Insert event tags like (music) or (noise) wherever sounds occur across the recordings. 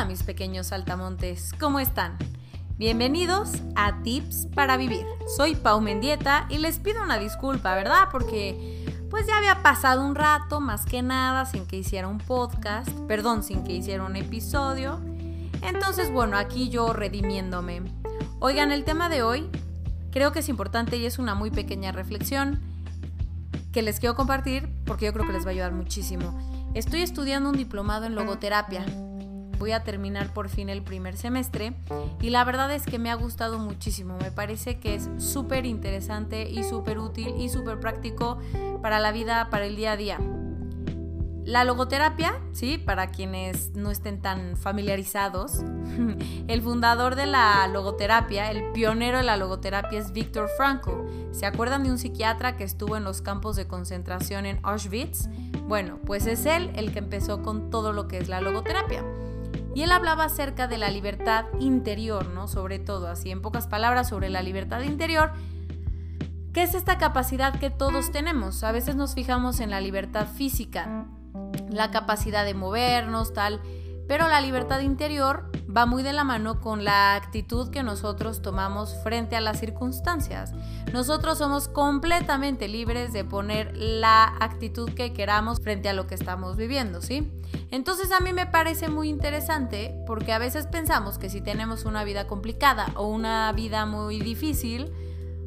Hola mis pequeños saltamontes, ¿cómo están? Bienvenidos a Tips para Vivir. Soy Pau Mendieta y les pido una disculpa, ¿verdad? Porque pues ya había pasado un rato, más que nada, sin que hiciera un podcast, perdón, sin que hiciera un episodio. Entonces, bueno, aquí yo redimiéndome. Oigan, el tema de hoy creo que es importante y es una muy pequeña reflexión que les quiero compartir porque yo creo que les va a ayudar muchísimo. Estoy estudiando un diplomado en logoterapia. Voy a terminar por fin el primer semestre y la verdad es que me ha gustado muchísimo. Me parece que es súper interesante y súper útil y súper práctico para la vida, para el día a día. La logoterapia, sí, para quienes no estén tan familiarizados, (laughs) el fundador de la logoterapia, el pionero de la logoterapia es Viktor Frankl. ¿Se acuerdan de un psiquiatra que estuvo en los campos de concentración en Auschwitz? Bueno, pues es él el que empezó con todo lo que es la logoterapia. Y él hablaba acerca de la libertad interior, ¿no? Sobre todo, así en pocas palabras, sobre la libertad interior, que es esta capacidad que todos tenemos. A veces nos fijamos en la libertad física, la capacidad de movernos, tal, pero la libertad interior va muy de la mano con la actitud que nosotros tomamos frente a las circunstancias. Nosotros somos completamente libres de poner la actitud que queramos frente a lo que estamos viviendo, ¿sí? Entonces a mí me parece muy interesante porque a veces pensamos que si tenemos una vida complicada o una vida muy difícil,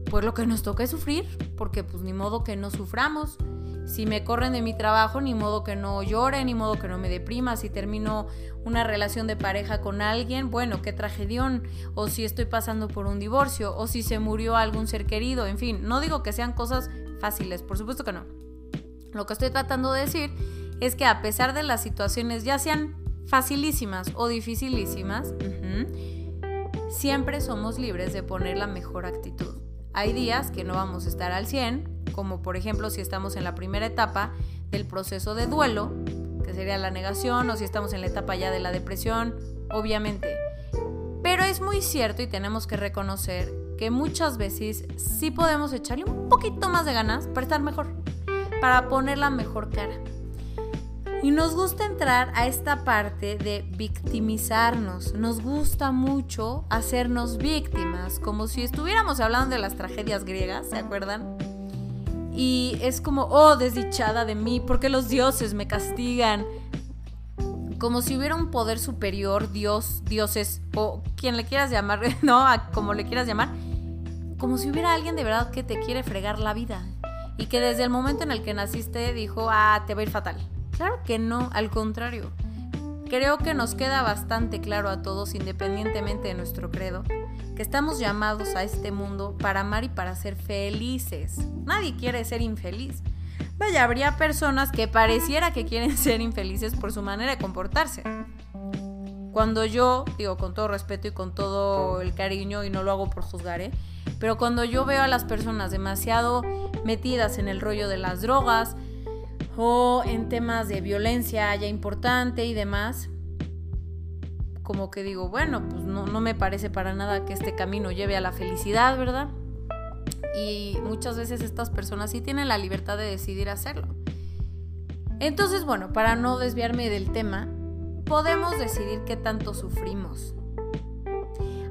pues lo que nos toca es sufrir, porque pues ni modo que no suframos. Si me corren de mi trabajo, ni modo que no llore, ni modo que no me deprima. Si termino una relación de pareja con alguien, bueno, qué tragedión. O si estoy pasando por un divorcio, o si se murió algún ser querido. En fin, no digo que sean cosas fáciles, por supuesto que no. Lo que estoy tratando de decir es que a pesar de las situaciones, ya sean facilísimas o dificilísimas, siempre somos libres de poner la mejor actitud. Hay días que no vamos a estar al 100, como por ejemplo si estamos en la primera etapa del proceso de duelo, que sería la negación, o si estamos en la etapa ya de la depresión, obviamente. Pero es muy cierto y tenemos que reconocer que muchas veces sí podemos echarle un poquito más de ganas para estar mejor, para poner la mejor cara. Y nos gusta entrar a esta parte de victimizarnos. Nos gusta mucho hacernos víctimas, como si estuviéramos hablando de las tragedias griegas, ¿se acuerdan? Y es como, oh, desdichada de mí, porque los dioses me castigan? Como si hubiera un poder superior, Dios, dioses, o quien le quieras llamar, (laughs) no, como le quieras llamar, como si hubiera alguien de verdad que te quiere fregar la vida y que desde el momento en el que naciste dijo, ah, te va a ir fatal. Claro que no, al contrario. Creo que nos queda bastante claro a todos, independientemente de nuestro credo, que estamos llamados a este mundo para amar y para ser felices. Nadie quiere ser infeliz. Vaya, habría personas que pareciera que quieren (laughs) ser infelices por su manera de comportarse. Cuando yo, digo con todo respeto y con todo el cariño, y no lo hago por juzgar, ¿eh? pero cuando yo veo a las personas demasiado metidas en el rollo de las drogas o en temas de violencia ya importante y demás, como que digo, bueno, pues no, no me parece para nada que este camino lleve a la felicidad, ¿verdad? Y muchas veces estas personas sí tienen la libertad de decidir hacerlo. Entonces, bueno, para no desviarme del tema, podemos decidir qué tanto sufrimos.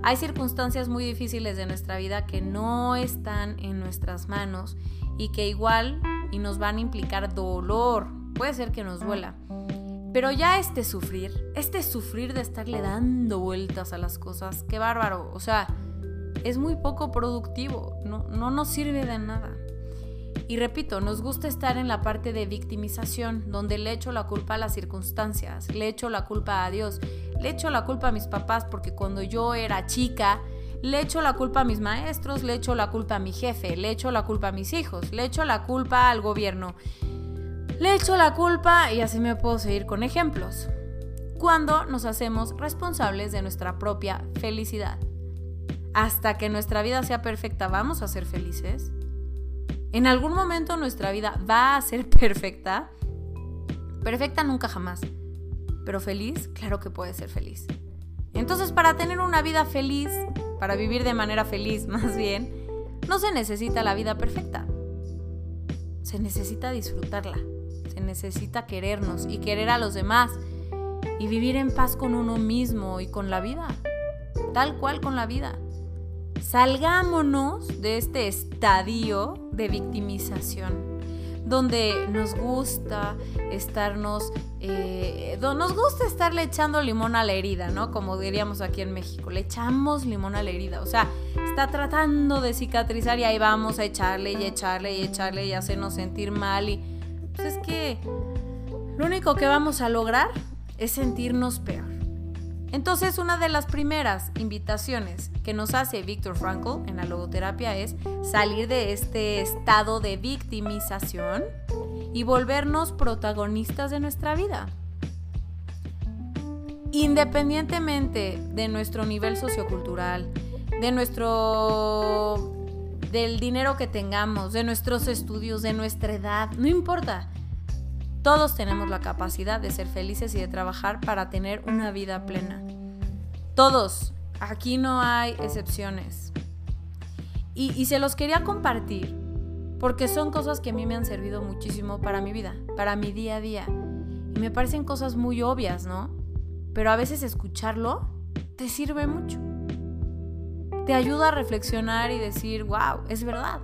Hay circunstancias muy difíciles de nuestra vida que no están en nuestras manos y que igual y nos van a implicar dolor. Puede ser que nos duela. Pero ya este sufrir, este sufrir de estarle dando vueltas a las cosas, qué bárbaro. O sea, es muy poco productivo, no, no nos sirve de nada. Y repito, nos gusta estar en la parte de victimización, donde le echo la culpa a las circunstancias, le echo la culpa a Dios, le echo la culpa a mis papás porque cuando yo era chica, le echo la culpa a mis maestros, le echo la culpa a mi jefe, le echo la culpa a mis hijos, le echo la culpa al gobierno. Le echo la culpa y así me puedo seguir con ejemplos. Cuando nos hacemos responsables de nuestra propia felicidad. Hasta que nuestra vida sea perfecta, ¿vamos a ser felices? ¿En algún momento nuestra vida va a ser (laughs) perfecta? Perfecta nunca jamás. Pero feliz, claro que puede ser feliz. Entonces, para tener una vida feliz, para vivir de manera feliz (laughs) más bien, no se necesita la vida perfecta. Se necesita disfrutarla se necesita querernos y querer a los demás. y vivir en paz con uno mismo y con la vida, tal cual con la vida. Salgámonos de este estadio de victimización donde nos gusta estarnos, eh, nos gusta estarle echando limón a la herida, ¿no? Como diríamos aquí en México, le echamos limón a la herida, o sea, está tratando de cicatrizar y ahí vamos a echarle y echarle y echarle y hacernos sentir mal y pues es que lo único que vamos a lograr es sentirnos peor. Entonces, una de las primeras invitaciones que nos hace Víctor Frankl en la logoterapia es salir de este estado de victimización y volvernos protagonistas de nuestra vida. Independientemente de nuestro nivel sociocultural, de nuestro del dinero que tengamos, de nuestros estudios, de nuestra edad, no importa. Todos tenemos la capacidad de ser felices y de trabajar para tener una vida plena. Todos. Aquí no hay excepciones. Y, se los quería compartir porque son cosas que a mí me han servido muchísimo para mi vida, para mi día a día. Y me parecen cosas muy obvias, ¿no? Pero a veces escucharlo te sirve mucho. Te ayuda a reflexionar y decir, wow, es verdad.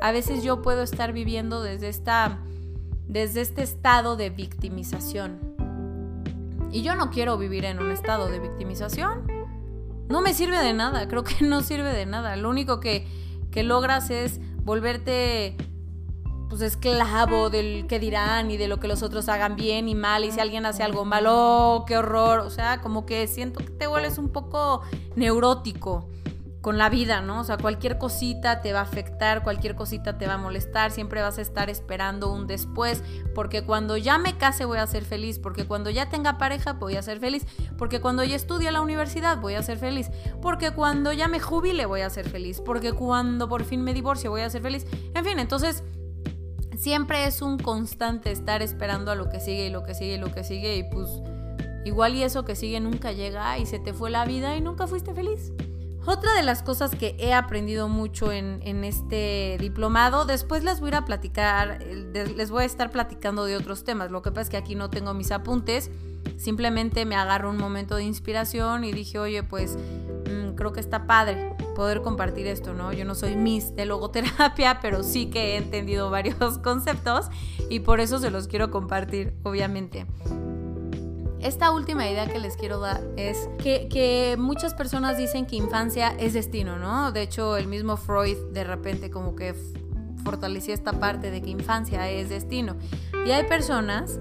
A veces yo puedo estar viviendo desde esta desde este estado de victimización. Y yo no quiero vivir en un estado de victimización. No me sirve de nada, (laughs) creo que no sirve de nada. Lo único que, que logras es volverte pues esclavo del que dirán y de lo que los otros hagan bien y mal y si alguien hace algo malo, oh, qué horror, o sea, como que siento que te vuelves un poco neurótico con la vida, ¿no? O sea, cualquier cosita te va a afectar, cualquier cosita te va a molestar, siempre vas a estar esperando un después, porque cuando ya me case voy a ser feliz, porque cuando ya tenga pareja voy a ser feliz, porque cuando ya estudie a la universidad voy a ser feliz, porque cuando ya me jubile voy a ser feliz, porque cuando por fin me divorcie voy a ser feliz. En fin, entonces siempre es un constante estar esperando a lo que sigue y lo que sigue y lo que sigue y pues igual y eso que sigue nunca llega y se te fue la vida y nunca fuiste feliz. Otra de las cosas que he aprendido mucho en, este diplomado, después les voy a platicar, les voy a estar platicando de otros temas. Lo que pasa es que aquí no tengo mis apuntes, simplemente me agarro un momento de inspiración y dije, oye, pues mm, creo que está padre poder compartir esto, ¿no? Yo no soy Miss de logoterapia, (laughs) pero sí que he entendido varios (laughs) conceptos y por eso se los quiero compartir, obviamente. Esta última idea que les quiero dar es que, muchas personas dicen que infancia es destino, ¿no? De hecho, el mismo Freud de repente como que fortalecía esta parte de que infancia es destino. Y hay personas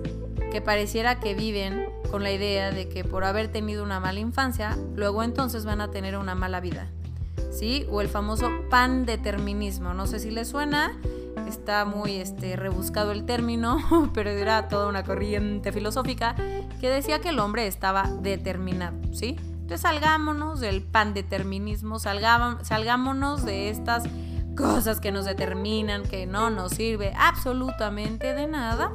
que pareciera que viven con la idea de que por haber tenido una mala infancia, luego entonces van a tener una mala vida. ¿Sí? O el famoso pandeterminismo. No sé si les suena está muy este, rebuscado el término, (laughs) pero era toda una corriente filosófica que decía que el hombre estaba determinado, ¿sí? Entonces salgámonos del pandeterminismo, salgámonos de estas cosas que nos determinan, que no nos sirve absolutamente de nada.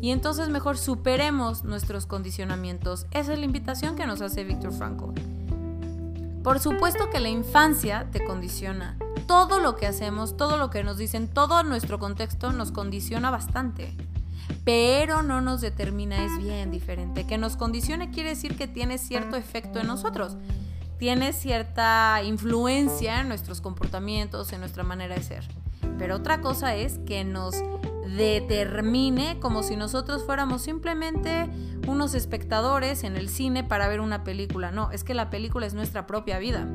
Y entonces mejor superemos nuestros condicionamientos. Esa es la invitación que nos hace Víctor Frankl. Por supuesto que la infancia te condiciona. Todo lo que hacemos, todo lo que nos dicen, todo nuestro contexto nos condiciona bastante. Pero no nos determina, es bien diferente. Que nos condicione quiere decir que tiene cierto efecto en nosotros. Tiene cierta influencia en nuestros comportamientos, en nuestra manera de ser. Pero otra cosa es que nos determine como si nosotros fuéramos simplemente unos espectadores en el cine para ver una película. No, es que la película es nuestra propia vida.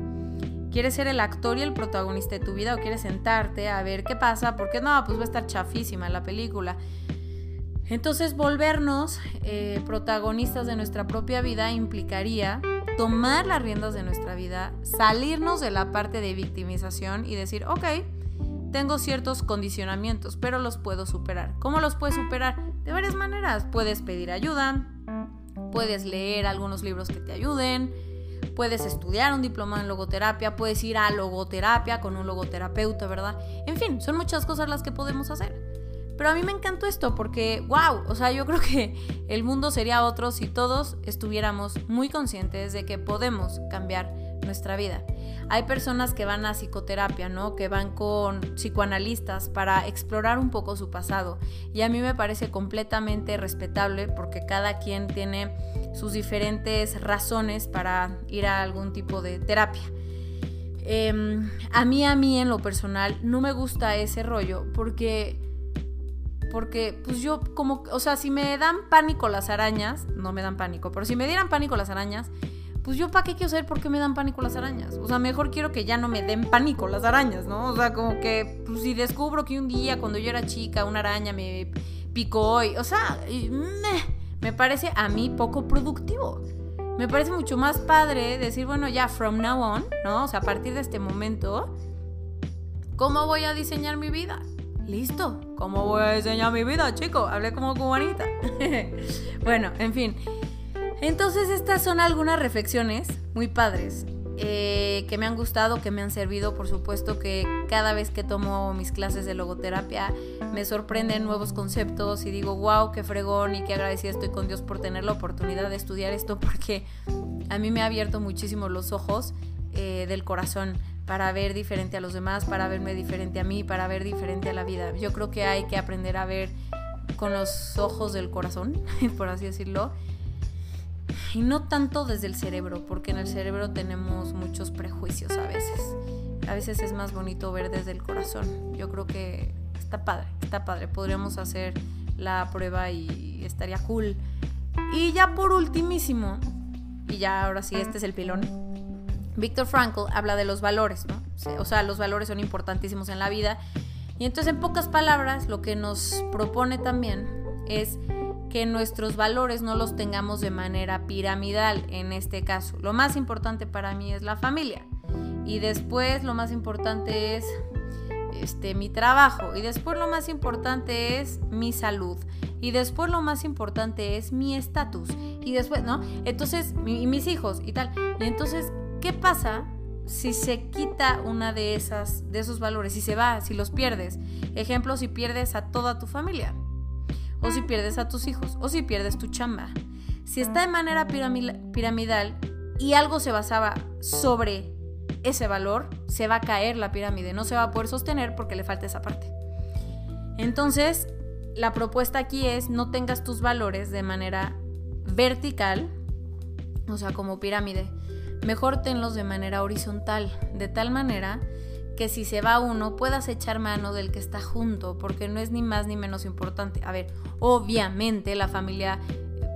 ¿Quieres ser el actor y el protagonista de tu vida o quieres sentarte a ver qué pasa? Porque no, pues va a estar chafísima la película. Entonces volvernos eh, protagonistas de nuestra propia vida implicaría tomar las riendas de nuestra vida, salirnos de la parte de victimización y decir, ok, tengo ciertos condicionamientos, pero los puedo superar. ¿Cómo los puedes superar? De varias maneras. Puedes pedir ayuda, puedes leer algunos libros que te ayuden, puedes estudiar un diploma en logoterapia, puedes ir a logoterapia con un logoterapeuta, ¿verdad? En fin, son muchas cosas las que podemos hacer. Pero a mí me encantó esto porque, wow, o sea, yo (laughs) creo que el mundo sería otro si todos estuviéramos muy conscientes de que podemos cambiar nuestra vida. Hay personas que van a psicoterapia, ¿no? Que van con psicoanalistas para explorar un poco su pasado. Y a mí me parece completamente respetable porque cada quien tiene sus diferentes razones para ir a algún tipo de terapia. Em, a mí, a mí en lo personal, no me gusta ese rollo porque porque pues yo como, o sea, si me dan pánico las arañas, no me dan pánico, pero si me dieran pánico las arañas, pues yo para qué quiero saber por qué me dan pánico las arañas. O sea, mejor quiero que ya no me den pánico las arañas, ¿no? O sea, como que pues, si descubro que un día cuando yo era chica una araña me picó y, o sea, me parece a mí poco productivo. Me parece mucho más padre decir, bueno, ya from now on, ¿no? O sea, a partir de este momento, ¿cómo voy a diseñar mi vida? Listo, ¿cómo voy a diseñar mi vida, chico? Hablé como cubanita. (laughs) bueno, en fin. Entonces estas son algunas reflexiones muy padres eh, que me han gustado, que me han servido. Por supuesto que cada vez que tomo mis clases de logoterapia me sorprenden nuevos conceptos y digo, wow, qué fregón y qué agradecida estoy con Dios por tener la oportunidad de estudiar esto (laughs) porque a mí me ha abierto muchísimo los ojos eh, del corazón para ver diferente a los demás, para verme diferente a mí, para ver diferente a la vida. Yo creo que hay que aprender a ver con los ojos del corazón, (laughs) por así decirlo, y no tanto desde el cerebro, porque en el cerebro tenemos muchos prejuicios a veces. A veces es más bonito ver desde el corazón. Yo creo que está padre, está padre. Podríamos hacer la prueba y estaría cool. Y ya por ultimísimo, y ya ahora sí, este es el pilón Víctor Frankl habla de los valores, ¿no? O sea, los valores son importantísimos en la vida. Y entonces, en pocas palabras, lo que nos propone también es que nuestros valores no los tengamos de manera piramidal en este caso. Lo más importante para mí es la familia. Y después lo más importante es este, mi trabajo. Y después lo más importante es mi salud. Y después lo más importante es mi estatus. Y después, ¿no? Entonces, mis hijos y tal. Y entonces, ¿Qué pasa si se quita una de esas de esos valores, si se va, si los pierdes? Ejemplo, si pierdes a toda tu familia, o si pierdes a tus hijos, o si pierdes tu chamba. Si está de manera piramidal y algo se basaba sobre ese valor, se va a caer la pirámide, no se va a poder sostener porque le falta esa parte. Entonces, la propuesta aquí es no tengas tus valores de manera vertical, o sea, como pirámide, mejor tenlos de manera horizontal, de tal manera que si se va uno puedas echar mano del que está junto, porque no es ni más ni menos importante. A ver, obviamente la familia,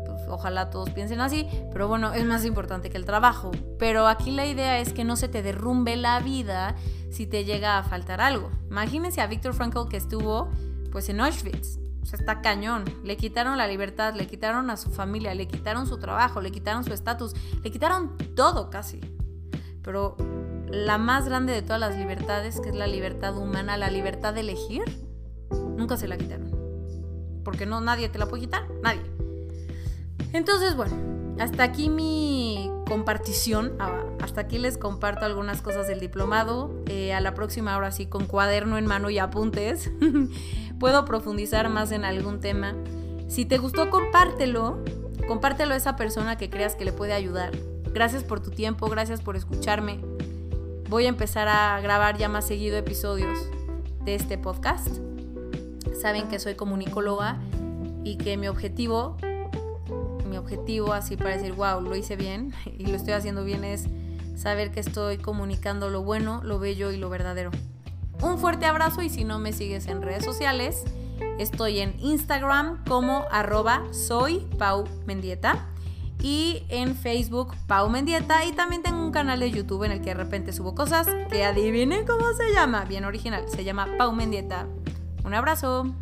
pues, ojalá todos piensen así, pero bueno, es más importante que el trabajo. Pero aquí la idea es que no se te derrumbe la vida si te llega a faltar algo. Imagínense a Víctor Frankl que estuvo pues en Auschwitz está cañón. Le quitaron la libertad, le quitaron a su familia, le quitaron su trabajo, le quitaron su estatus, le quitaron todo casi. Pero la más grande de todas las libertades, que es la libertad humana, la libertad de elegir, nunca se la quitaron. Porque no, nadie te la puede quitar, nadie. Entonces, bueno, hasta aquí mi compartición. Ah, hasta aquí les comparto algunas cosas del diplomado. Eh, a la próxima, ahora sí, con cuaderno en mano y apuntes. (laughs) puedo profundizar más en algún tema. Si te gustó, compártelo. Compártelo a esa persona que creas que le puede ayudar. Gracias por tu tiempo, gracias por escucharme. Voy a empezar a grabar ya más seguido episodios de este podcast. Saben que soy comunicóloga y que mi objetivo, mi objetivo así para decir, wow, lo hice bien (laughs) y lo estoy haciendo bien es saber que estoy comunicando lo bueno, lo bello y lo verdadero. Un fuerte abrazo y si no me sigues en redes sociales, estoy en Instagram como arroba soy Pau Mendieta y en Facebook Pau Mendieta y también tengo un canal de YouTube en el que de repente subo cosas que adivinen cómo se llama, bien original, se llama Pau Mendieta. Un abrazo.